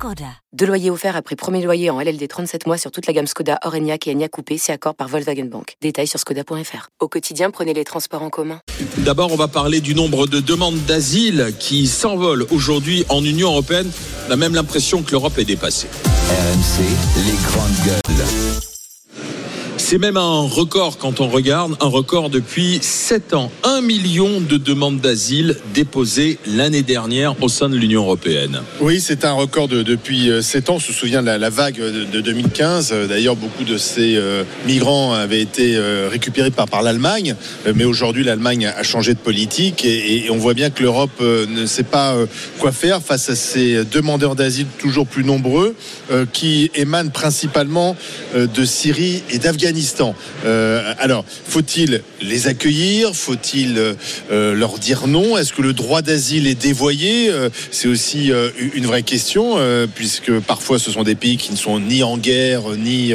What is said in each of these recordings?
Skoda. Deux loyers offerts après premier loyer en LLD 37 mois sur toute la gamme Skoda, Orenia et Enya Coupé, c'est accord par Volkswagen Bank. Détails sur skoda.fr. Au quotidien, prenez les transports en commun. D'abord, on va parler du nombre de demandes d'asile qui s'envolent aujourd'hui en Union européenne. On a même l'impression que l'Europe est dépassée. RMC, les grandes gueules. C'est même un record quand on regarde, un record depuis 7 ans. Un million de demandes d'asile déposées l'année dernière au sein de l'Union européenne. Oui, c'est un record de- depuis 7 ans. On se souvient de la, vague de, de 2015. Euh, D'ailleurs, beaucoup de ces euh, migrants avaient été euh, récupérés par, par l'Allemagne. Euh, Mais aujourd'hui, l'Allemagne a changé de politique et, on voit bien que l'Europe euh, ne sait pas euh, quoi faire face à ces demandeurs d'asile toujours plus nombreux euh, qui émanent principalement euh, de Syrie et d'Afghanistan. Euh, alors, faut-il les accueillir? Faut-il euh, leur dire non? Est-ce que le droit d'asile est dévoyé? Euh, C'est aussi une vraie question, puisque parfois ce sont des pays qui ne sont ni en guerre, ni,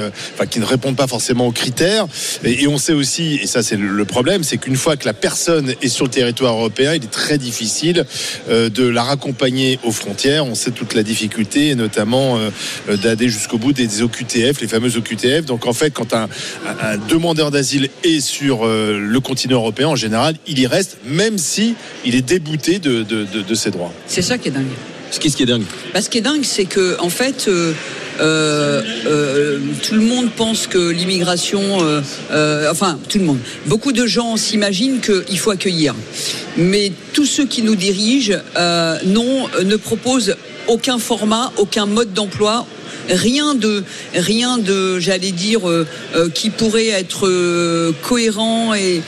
qui ne répondent pas forcément aux critères. Et, on sait aussi, et ça c'est le, problème, c'est qu'une fois que la personne est sur le territoire européen, il est très difficile de la raccompagner aux frontières. On sait toute la difficulté, notamment d'aller jusqu'au bout des, OQTF, les fameux OQTF. Donc en fait, quand un, un- demandeur d'asile est sur euh, le continent européen, en général, il y reste, même si il est débouté de, de- de- de ses droits. C'est ça qui est dingue. Ce qui ce qui est dingue. Bah, ce qui est dingue, c'est que en fait, euh, euh, euh, tout le monde pense que l'immigration, euh, euh, enfin tout le monde, beaucoup de gens s'imaginent qu'il faut accueillir, mais tous ceux qui nous dirigent non, ne proposent aucun format, aucun mode d'emploi. Rien de, rien de, j'allais dire, euh, euh, qui pourrait être euh, cohérent et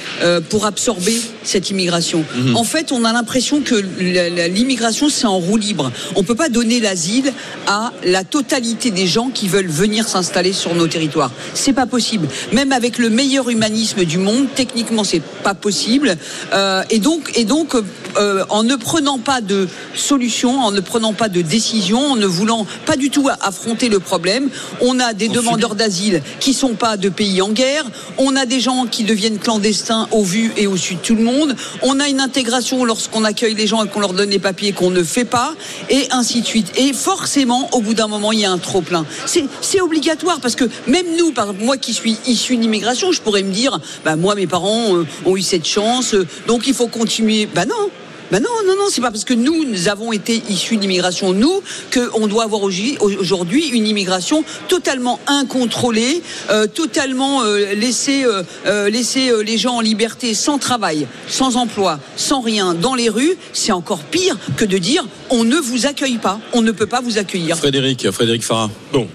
pour absorber cette immigration. En fait, on a l'impression que l'immigration c'est en roue libre. On peut pas donner l'asile à la totalité des gens qui veulent venir s'installer sur nos territoires. C'est pas possible. Même avec le meilleur humanisme du monde, techniquement c'est pas possible. Euh, et donc, et donc, euh, en ne prenant pas de solution, en ne prenant pas de décision, en ne voulant pas du tout affronter le problème, on a des demandeurs d'asile qui sont pas de pays en guerre. On a des gens qui deviennent clandestins au vu et au su de tout le monde. On a une intégration lorsqu'on accueille les gens et qu'on leur donne les papiers qu'on ne fait pas, et ainsi de suite. Et forcément, au bout d'un moment, il y a un trop plein. C'est c'est obligatoire parce que même nous, par moi qui suis issu d'immigration, je pourrais me dire, bah moi mes parents euh, ont eu cette chance, euh, donc il faut continuer. Bah non. Ben non, non, non, c'est pas parce que nous, nous avons été issus d'immigration, nous, qu'on doit avoir aujourd'hui- une immigration totalement incontrôlée, euh, totalement euh, laisser, euh, euh, laisser euh, les gens en liberté, sans travail, sans emploi, sans rien, dans les rues. C'est encore pire que de dire on ne vous accueille pas, on ne peut pas vous accueillir. Frédéric, Frédéric Farah. Bon,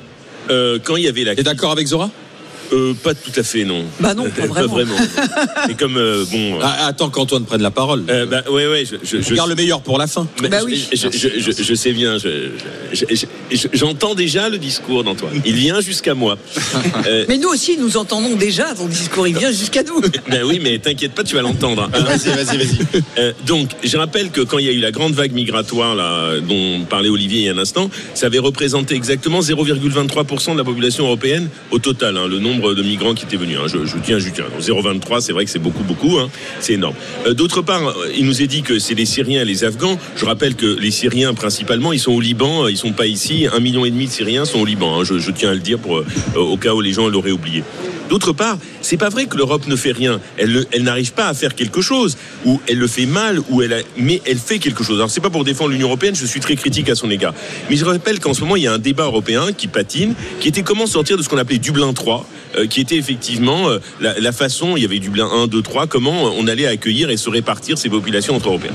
euh, quand il y avait la. T'es d'accord avec Zora? Euh, Pas tout à fait, non. Bah non, pas vraiment. Et comme euh, bon. Ah, Attends qu'Antoine prenne la parole. euh, bah, ouais, ouais, je, je, Je je- garde le meilleur pour la fin. Bah je- oui. je, je- je- je sais bien, je- je- je- je- j'entends déjà le discours d'Antoine. Il vient jusqu'à moi. Euh, Mais nous aussi, nous entendons déjà ton discours, il vient jusqu'à nous. ben oui, mais t'inquiète pas, tu vas l'entendre. hein. Vas-y, vas-y, vas-y. Euh, donc, je rappelle que quand il y a eu la grande vague migratoire là, dont parlait Olivier il y a un instant, ça avait représenté exactement 0,23% de la population européenne au total, hein, le nombre de migrants qui étaient venus. hein. je, tiens, je tiens. Donc, 0,23, c'est vrai que c'est beaucoup, beaucoup. hein. c'est énorme. Euh, D'autre part, euh, il nous est dit que c'est les Syriens et les Afghans. Je rappelle que les Syriens, principalement, ils sont au Liban, euh, ils sont pas ici. Un million et demi de Syriens sont au Liban. hein. Je, tiens à le dire pour, au cas où les gens l'auraient oublié. D'autre part, c'est pas vrai que l'Europe ne fait rien. Elle, n'arrive pas à faire quelque chose, ou elle le fait mal, ou elle mais elle fait quelque chose. Alors c'est pas pour défendre l'Union européenne, je suis très critique à son égard. Mais je rappelle qu'en ce moment il y a un débat européen qui patine, qui était comment sortir de ce qu'on appelait Dublin 3, euh, qui était effectivement euh, la, la façon, il y avait Dublin 1, 2, 3, comment on allait accueillir et se répartir ces populations entre Européens.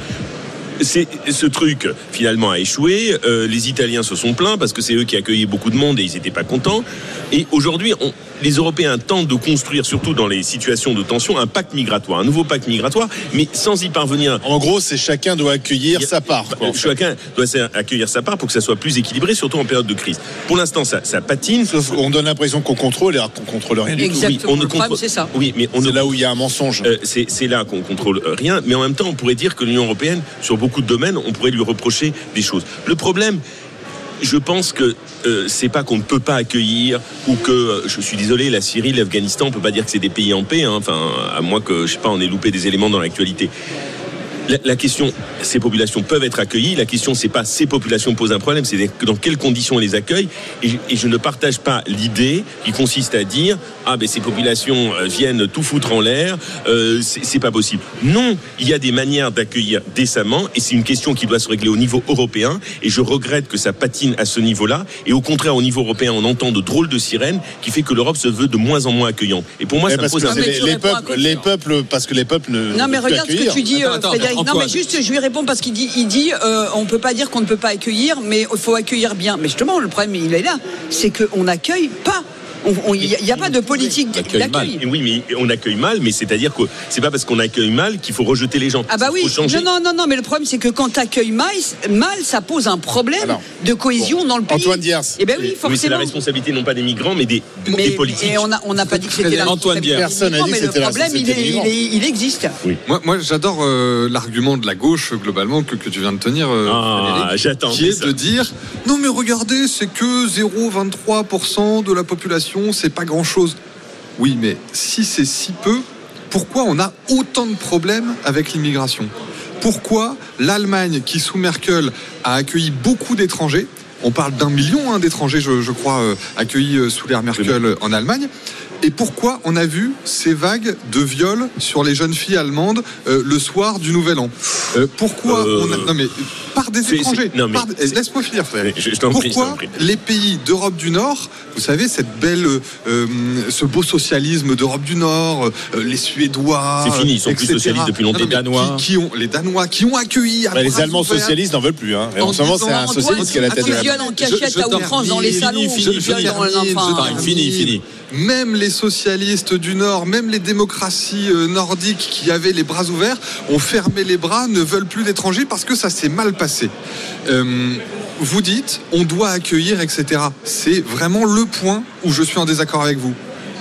C'est ce truc finalement a échoué. Euh, les Italiens se sont plaints parce que c'est eux qui accueillaient beaucoup de monde et ils n'étaient pas contents. Et aujourd'hui, on- les Européens tentent de construire, surtout dans les situations de tension, un pacte migratoire, un nouveau pacte migratoire, mais sans y parvenir. En gros, c'est chacun doit accueillir sa part. quoi, en fait. Chacun doit s'a- accueillir sa part pour que ça soit plus équilibré, surtout en période de crise. Pour l'instant, ça, ça patine. Sauf qu'on donne l'impression qu'on contrôle alors qu'on contrôle rien du tout. Exactement. Oui, on ne contrôle- c'est ça. Oui, mais on C'est ne là où il y a un mensonge. Euh, c'est c'est là qu'on contrôle rien, mais en même temps, on pourrait dire que l'Union européenne, sur beaucoup de domaines, on pourrait lui reprocher des choses. Le problème, je pense que euh, c'est pas qu'on ne peut pas accueillir ou que, euh, je suis désolé, la Syrie, l'Afghanistan, on peut pas dire que c'est des pays en paix, hein, enfin, à moins que, je sais pas, on ait loupé des éléments dans l'actualité. La, la question, ces populations peuvent être accueillies. La question, c'est pas ces populations posent un problème, c'est dans quelles conditions on les accueille. Et, et je ne partage pas l'idée qui consiste à dire ah ben ces populations euh, viennent tout foutre en l'air, euh, c'est pas possible. Non, il y a des manières d'accueillir décemment, et c'est une question qui doit se régler au niveau européen. Et je regrette que ça patine à ce niveau-là. Et au contraire, au niveau européen, on entend de drôles de sirènes qui fait que l'Europe se veut de moins en moins accueillante. Et pour moi, Ouais, ça me pose un mais les, les peuples, côté. les peuples, parce que les peuples ne. Non mais regarde ce que tu dis, Attends, euh, attends, Frédéric. Non mais juste, je lui réponds parce qu'il dit, il dit, euh, on peut pas dire qu'on ne peut pas accueillir, mais il faut accueillir bien. Mais justement, le problème, il est là, c'est qu'on n'accueille pas. Il n'y a, pas de politique accueille mal. d'accueil. Oui, mais on accueille mal, mais c'est-à-dire que c'est pas parce qu'on accueille mal qu'il faut rejeter les gens. Ah bah Il oui, faut changer. non, non, non, non, mais le problème c'est que quand tu accueilles mal, mal, ça pose un problème Alors, de cohésion dans le pays. Antoine Diers. Eh ben oui, Oui, c'est la forcément. responsabilité non pas des migrants, mais des, politiques. et on n'a on pas dit que c'était la Antoine responsabilité Dier. des Personne n'a dit que mais le c'était la problème, il, responsabilité est- des il, migrants. est- il existe. Moi, moi j'adore euh, l'argument de la gauche, globalement, que, que tu viens de tenir, euh, Ah, j'attendais qui est ça. de dire non, mais regardez, c'est que 0,23% de la population, c'est pas grand-chose. Oui, mais si c'est si peu, pourquoi on a autant de problèmes avec l'immigration? Pourquoi l'Allemagne, qui sous Merkel a accueilli beaucoup d'étrangers, on parle d'un million hein, d'étrangers, je, je crois, euh, accueillis euh, sous l'ère Merkel euh, en Allemagne. Et pourquoi on a vu ces vagues de viols sur les jeunes filles allemandes euh, le soir du Nouvel An? Pourquoi on a... Non mais par des étrangers. non, mais Laisse-moi finir, Frédéric. Je- je prie, Pourquoi prie. les pays d'Europe du Nord, vous savez, cette belle, euh, ce beau socialisme d'Europe du Nord, euh, les Suédois, C'est fini, ils sont plus socialistes depuis longtemps. Mais Danois. Qui, qui ont, les Danois qui ont accueilli. à Bah, les Allemands socialistes n'en veulent plus. Hein. Et En en ce moment, c'est un socialiste qui à la tête de qui la viole en cachette Je- je à outrance dans les termine, salons, fini, fini, les. Même les socialistes du Nord, même les démocraties euh, nordiques qui avaient les bras ouverts, ont fermé les bras, ne veulent plus d'étrangers parce que ça s'est mal passé. Euh, vous dites, on doit accueillir, etc. C'est vraiment le point où je suis en désaccord avec vous.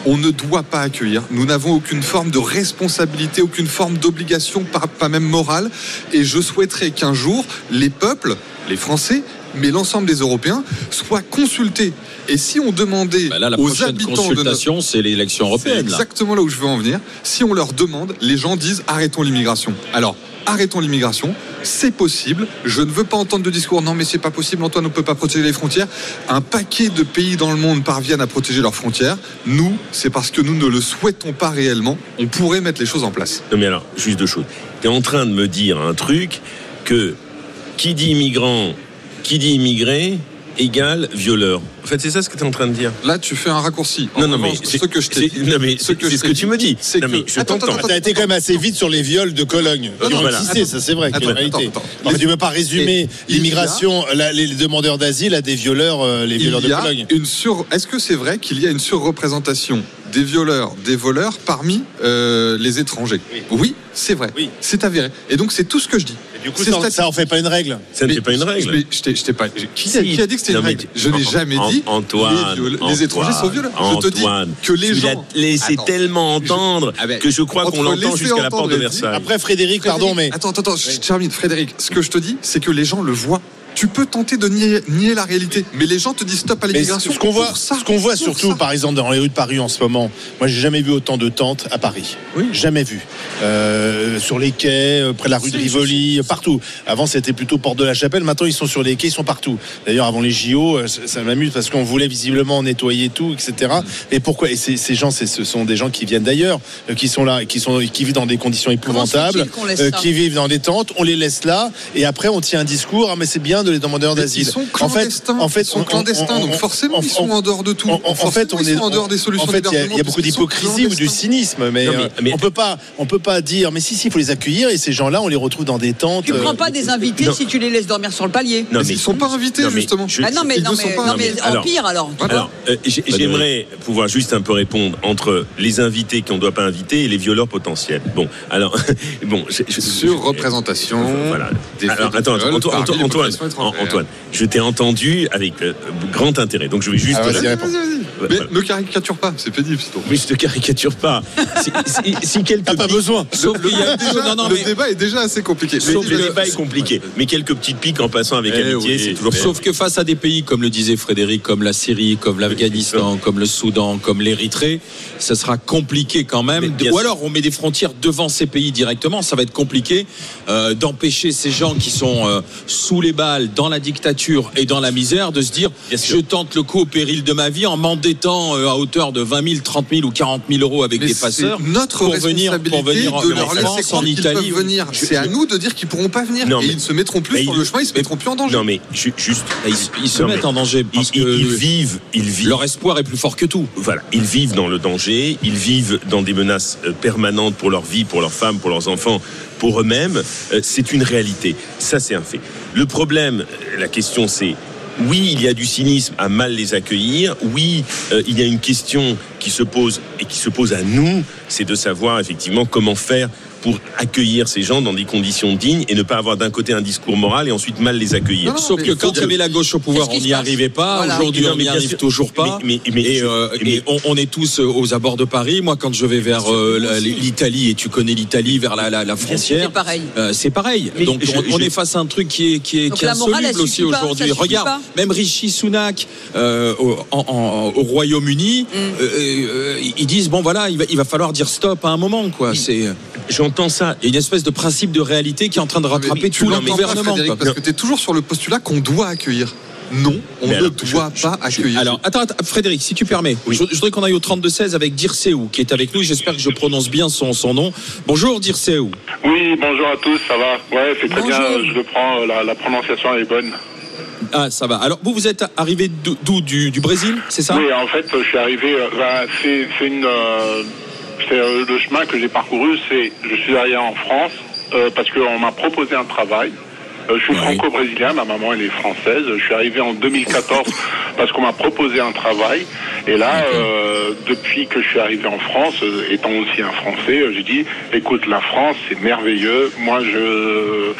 On ne doit pas accueillir. Nous n'avons aucune forme de responsabilité, aucune forme d'obligation, pas, pas même morale. Et je souhaiterais qu'un jour, les peuples, les Français, mais l'ensemble des Européens, soient consultés. Et si on demandait Bah là, la aux prochaine habitants de notre consultation, c'est l'élection européenne. là. exactement là où je veux en venir. Si on leur demande, les gens disent arrêtons l'immigration. Alors, arrêtons l'immigration, c'est possible. Je ne veux pas entendre de discours non, mais c'est pas possible, Antoine, on ne peut pas protéger les frontières. Un paquet de pays dans le monde parviennent à protéger leurs frontières. Nous, c'est parce que nous ne le souhaitons pas réellement. On pourrait mettre les choses en place. Non mais alors, juste deux choses. Tu es en train de me dire un truc que qui dit immigrant, qui dit immigré égale violeur. En fait, c'est ça ce que tu es en train de dire. Là, tu fais un raccourci. En Non, non, mais revanche, ce que je t'ai dit. non, mais ce c'est que c'est ce que tu me dis. c'est que- je t'entends. T'as été quand même assez vite sur les viols de Cologne. Non, Qui non, ont voilà. tissé, ça c'est vrai. Attends, attends, attends. Tu ne peux pas résumer l'immigration, les demandeurs d'asile à des violeurs, euh, les violeurs de Cologne. une sur. Est-ce que c'est vrai qu'il y a une surreprésentation des violeurs, des voleurs parmi euh, les étrangers Oui, c'est vrai. Oui. C'est avéré. Et donc c'est tout ce que je dis. Du coup, ça, stati- ça en fait pas une règle. Ça ne Mais fait pas une règle. mais je t'ai- je t'ai pas. Qui, a- qui a dit que c'était une règle tu- Je n'ai jamais dit. Antoine, les, viol- les étrangers sont violeurs. je te dis Antoine, que les tu gens. l'as laissé Attends. tellement entendre Ah ben, que je crois qu'on l'entend jusqu'à la porte de Versailles. Après, Frédéric, pardon, mais. Attends, attends, attends, je termine. Frédéric, ce que je te dis, c'est que les gens le voient. Tu peux tenter de nier, nier la réalité, mais les gens te disent stop à l'immigration. ce qu'on voit, ça, ce qu'on voit surtout, ça. par exemple, dans les rues de Paris en ce moment, moi, j'ai jamais vu autant de tentes à Paris. Oui. Jamais vu. Euh, sur les quais, euh, près de la rue de Rivoli, partout. Avant, c'était plutôt porte de la Chapelle. Maintenant, ils sont sur les quais, ils sont partout. D'ailleurs, avant les JO, euh, ça, m'amuse parce qu'on voulait visiblement nettoyer tout, etc. Et pourquoi? Et ces, ces gens, c'est- ce sont des gens qui viennent d'ailleurs, qui sont là, qui sont, qui vivent dans des conditions épouvantables, fait-il qu'on laisse euh, qui vivent dans des tentes. On les laisse là, et après, on tient un discours. Ah, mais c'est bien de les demandeurs Mais d'asile. Ils sont En fait, clandestins. en fait, ils sont on- clandestins, on- donc on- forcément, on- ils sont en dehors de tout. En, en fait, on ils est sont en dehors des solutions En fait, il y a- beaucoup d'hypocrisie ou du cynisme, mais, Non, mais- euh, mais- on peut pas, on peut pas dire, mais si, si, il faut les accueillir et ces gens-là, on les retrouve dans des tentes. Tu euh, prends pas des invités non. si tu les laisses dormir sur le palier. Non, Mais ils sont pas invités, mais justement. Ah non mais Ils non ne mais, sont pas non, mais invités. Alors- euh, j'ai- j'aimerais pouvoir juste un peu répondre entre les invités qu'on ne doit pas inviter et les violeurs potentiels. Bon, alors, bon, Sur représentation. Voilà. des Alors, attends, Antoine, Antoine, je t'ai entendu avec euh, grand intérêt. Donc je vais juste. Ah, vas-y, Vas-y, réponds. vas-y, vas-y. Ouais, Mais ne caricature pas, c'est pénible, sinon. Oui, je te caricature pas. Si, si, si quelques pas besoin. Sauf qu'il y a Déjà, non, non, le mais- débat est déjà assez compliqué. Sauf le débat est compliqué. Mais quelques petites piques en passant avec Eh amitié, oui. c'est toujours Sauf que face à des pays, comme le disait Frédéric, comme la Syrie, comme l'Afghanistan, comme le Soudan, comme l'Érythrée, ça sera compliqué quand même. Ou alors on met des frontières devant ces pays directement, ça va être compliqué euh, d'empêcher ces gens qui sont euh, sous les balles, dans la dictature et dans la misère, de se dire je tente le coup au péril de ma vie en m'endettant euh, à hauteur de 20 000, 30 000 ou 40 000 euros avec Mais des passeurs. notre pour venir- pour venir en- de en leur France, en Italie, peuvent venir. je- C'est à nous de dire qu'ils pourront pas venir. Non, et mais- ils ne se mettront plus sur ils- le chemin, ils se mettront plus en danger. Non mais ju- juste. Ils, ils se Non, mettent mais en danger parce ils, que ils- ils vivent, ils vivent. leur espoir est plus fort que tout. Voilà, ils vivent dans le danger, ils vivent dans des menaces euh, permanentes pour leur vie, pour leurs femmes, pour leurs enfants, pour eux-mêmes. Euh, C'est une réalité. Ça, c'est un fait. Le problème, la question, c'est oui, il y a du cynisme à mal les accueillir. Oui, euh, il y a une question qui se pose et qui se pose à nous, c'est de savoir effectivement comment faire pour accueillir ces gens dans des conditions dignes et ne pas avoir d'un côté un discours moral et ensuite mal les accueillir. Non, non, Sauf que quand il y avait la gauche au pouvoir, on n'y arrivait pas. Voilà. Aujourd'hui, on n'y arrive sûr. toujours pas. Mais- mais- mais- et euh, mais- et on, on est tous euh, aux abords de Paris. Moi, quand je vais vers euh, l'Italie, et tu connais l'Italie, vers la, la, la frontière, C'est pareil. euh, c'est pareil. Mais Donc, je- on, je- est face à un truc qui est, qui est, qui est insoluble aussi aujourd'hui. Regarde, même Rishi Sunak au, en- en- au Royaume-Uni, Mm. ils disent bon voilà, il va, il va falloir dire stop à un moment. quoi. C'est J'entends ça. il y a une espèce de principe de réalité qui est en train de rattraper Mais tout le gouvernement. Frédéric, parce que tu es toujours sur le postulat qu'on doit accueillir. Non, on Mais ne alors, doit je- pas accueillir. Alors, attends, attends, Frédéric, si tu permets, je, je voudrais qu'on aille au 32-16 avec Dirceou, qui est avec nous. J'espère que je prononce bien son, son nom. Bonjour, Dirceou. Oui, bonjour à tous, ça va Ouais, c'est très Bonjour. bien, je le prends, euh, la, la prononciation est bonne. Ah, ça va. Alors, vous, vous êtes arrivé d'où? Du, du Brésil, c'est ça? Oui, en fait, je suis arrivé, euh, ben, c'est une... euh, le chemin que j'ai parcouru, c'est je suis arrivé en France euh, parce qu'on m'a proposé un travail. Euh, je suis franco-brésilien, ma maman elle est française. Je suis arrivé en 2014 parce qu'on m'a proposé un travail. Et là, euh, depuis que je suis arrivé en France, euh, étant aussi un Français, euh, j'ai dit, écoute, la France c'est merveilleux. Moi, je,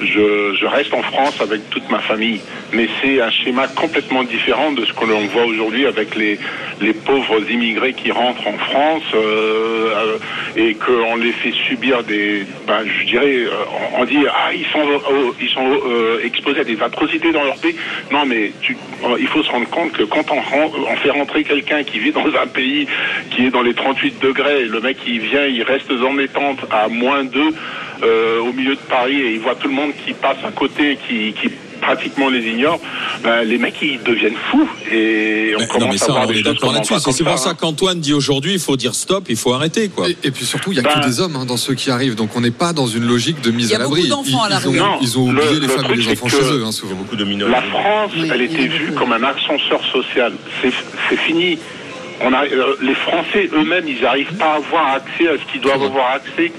je, je reste en France avec toute ma famille. Mais c'est un schéma complètement différent de ce que l'on voit aujourd'hui avec les, les pauvres immigrés qui rentrent en France euh, euh, et qu'on les fait subir des, ben, je dirais, euh, on, dit ah ils sont euh, ils sont euh, exposés à des atrocités dans leur pays. Non mais tu, il faut se rendre compte que quand on, on fait rentrer quelqu'un qui vit dans un pays qui est dans les 38 degrés, le mec il vient, il reste dans les tentes à moins 2 euh, au milieu de Paris et il voit tout le monde qui passe à côté, qui, qui pratiquement les ignore, ben, les mecs ils deviennent fous et on Mais- commence non, mais à voir des choses là-dessus. C'est pour ça qu'Antoine dit aujourd'hui, il faut dire stop, il faut arrêter, quoi. Et, et puis surtout, il n'y a Ben- que des hommes hein, dans ceux qui arrivent, donc on n'est pas dans une logique de mise Il y a à l'abri. beaucoup d'enfants à la Ils, ont, ils ont oublié le- les le femmes et truc, les c'est enfants que- chez eux, hein, souvent. Beaucoup de minorités. La France, Oui, elle était vue comme un ascenseur social. C'est fini. On a, euh, les Français eux-mêmes, ils n'arrivent pas à avoir accès à ce qu'ils doivent avoir accès.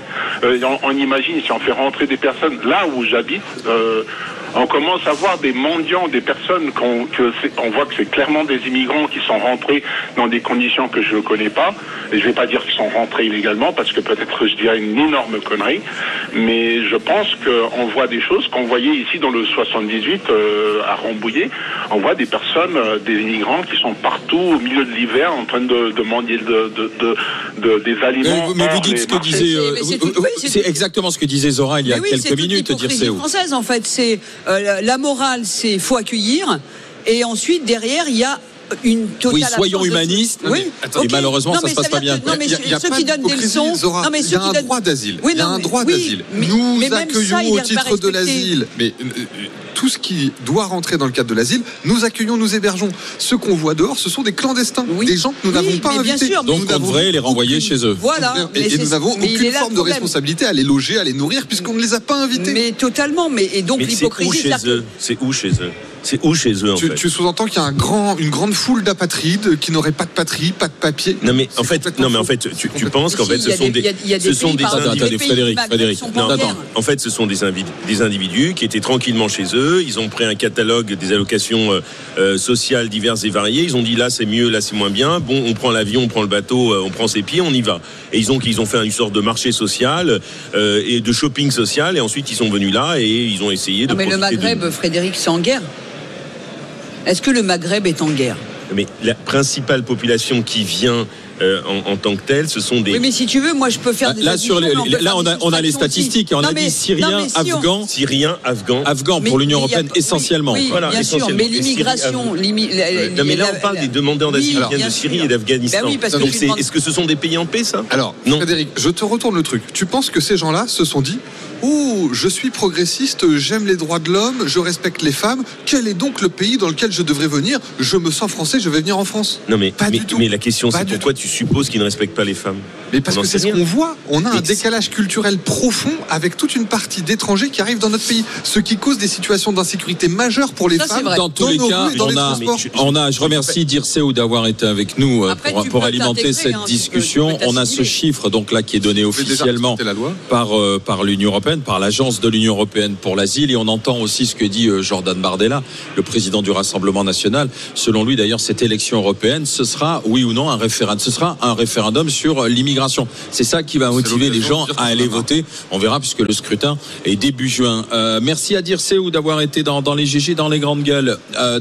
Euh, on, imagine si on fait rentrer des personnes là où j'habite. euh, on commence à voir des mendiants, des personnes qu'on que on voit que c'est clairement des immigrants qui sont rentrés dans des conditions que je ne connais pas. Et je ne vais pas dire qu'ils sont rentrés illégalement parce que peut-être je dirais une énorme connerie. Mais je pense qu'on voit des choses qu'on voyait ici dans le 78 euh, à Rambouillet. On voit des personnes, euh, des immigrants qui sont partout au milieu de l'hiver en train de, de mendier de, de, de- de- des aliments. mais vous dites ce que marchés. disait. euh, c'est oui, c'est c'est exactement ce que disait Zora il y a oui, c'est quelques minutes, l'hypocrisie Dirceou. française en fait. C'est euh, la- la morale, c'est faut accueillir, et ensuite derrière il y a une totale Oui, soyons humanistes. Oui. Et malheureusement, Non, ça se passe pas bien. que- Non, mais Il y a- ceux pas qui donnent des leçons. Non, mais il y ceux a qui un donnent- droit d'asile. Oui, il y a un droit oui, d'asile. Nous accueillons au titre de l'asile. Mais euh, euh, tout ce qui doit rentrer dans le cadre de l'asile, nous accueillons, nous hébergeons. Ceux qu'on voit dehors, ce sont des clandestins, Oui. des gens que nous Oui, n'avons pas invités. sûr, Donc on devrait les renvoyer aucune- chez eux. Voilà. Et, nous n'avons aucune forme de responsabilité à les loger, à les nourrir, puisqu'on ne les a pas invités. Mais totalement. Mais et donc Mais c'est où l'hypocrisie. chez eux? C'est où chez eux? C'est où chez eux en Tu, fait tu sous-entends qu'il y a un grand, une grande foule d'apatrides qui n'auraient pas de patrie, pas de papier. Non mais en fait, non mais en fait, tu, tu penses qu'en fait, ce sont des- des, il y a- il y a des ce sont des Frédéric, Frédéric. Non. En fait, ce sont des, individus qui étaient tranquillement chez eux. Ils ont pris un catalogue des allocations euh, euh, sociales diverses et variées. Ils ont dit là c'est mieux, là c'est moins bien. Bon, on prend l'avion, on prend le bateau, euh, on prend ses pieds, on y va. Et ils ont ils ont fait une sorte de marché social euh, et de shopping social. Et ensuite ils sont venus là et ils ont essayé de. Non, mais le Maghreb. Frédéric, c'est en guerre. Est-ce que le Maghreb est en guerre? Mais la principale population qui vient euh, en, en tant que telle, ce sont des Oui, mais si tu veux, moi je peux faire Là, des là, sur les- là, on a, on a les statistiques et on Non, a mais- dit Syriens, Afghans, Syriens, Afghans. Afghans pour l'Union a- européenne oui, essentiellement. Oui, Voilà, bien sûr, essentiellement. mais l'immigration, la- Non mais là on parle la- des demandeurs d'asile Oui, qui viennent de Syrie sûr. et d'Afghanistan. Ben oui, Donc est-ce que ce sont des pays en paix ça? Alors, Non. Frédéric, je te retourne le truc. Tu penses que ces gens-là se sont dit Oh, je suis progressiste, j'aime les droits de l'homme, je respecte les femmes. Quel est donc le pays dans lequel je devrais venir? Je me sens français, je vais venir en France. Non mais, Pas mais, du tout. mais la question c'est pourquoi tu supposes qu'ils ne respectent pas les femmes Mais parce On que c'est ce qu'on voit. On a un décalage culturel profond avec toute une partie d'étrangers qui arrivent dans notre pays, ce qui cause des situations d'insécurité majeures pour les Ça, femmes. Dans tous dans les cas, rues et dans on les a, transports. on a, je remercie Dirceu d'avoir été avec nous euh, Après, pour, alimenter cette hein, discussion. on a ce chiffre donc là qui est donné officiellement par, euh, par l'Union européenne, par l'agence de l'Union européenne pour l'asile. Et on entend aussi ce que dit euh, Jordan Bardella, le président du Rassemblement national. Selon lui, d'ailleurs, cette élection européenne, ce sera, oui ou non, un référendum. Ce sera un référendum sur euh, l'immigration. C'est ça qui va motiver les gens à aller voter. On verra puisque le scrutin est début juin. Euh, merci à Dirceu d'avoir été dans, dans les GG, dans les grandes gueules. Euh,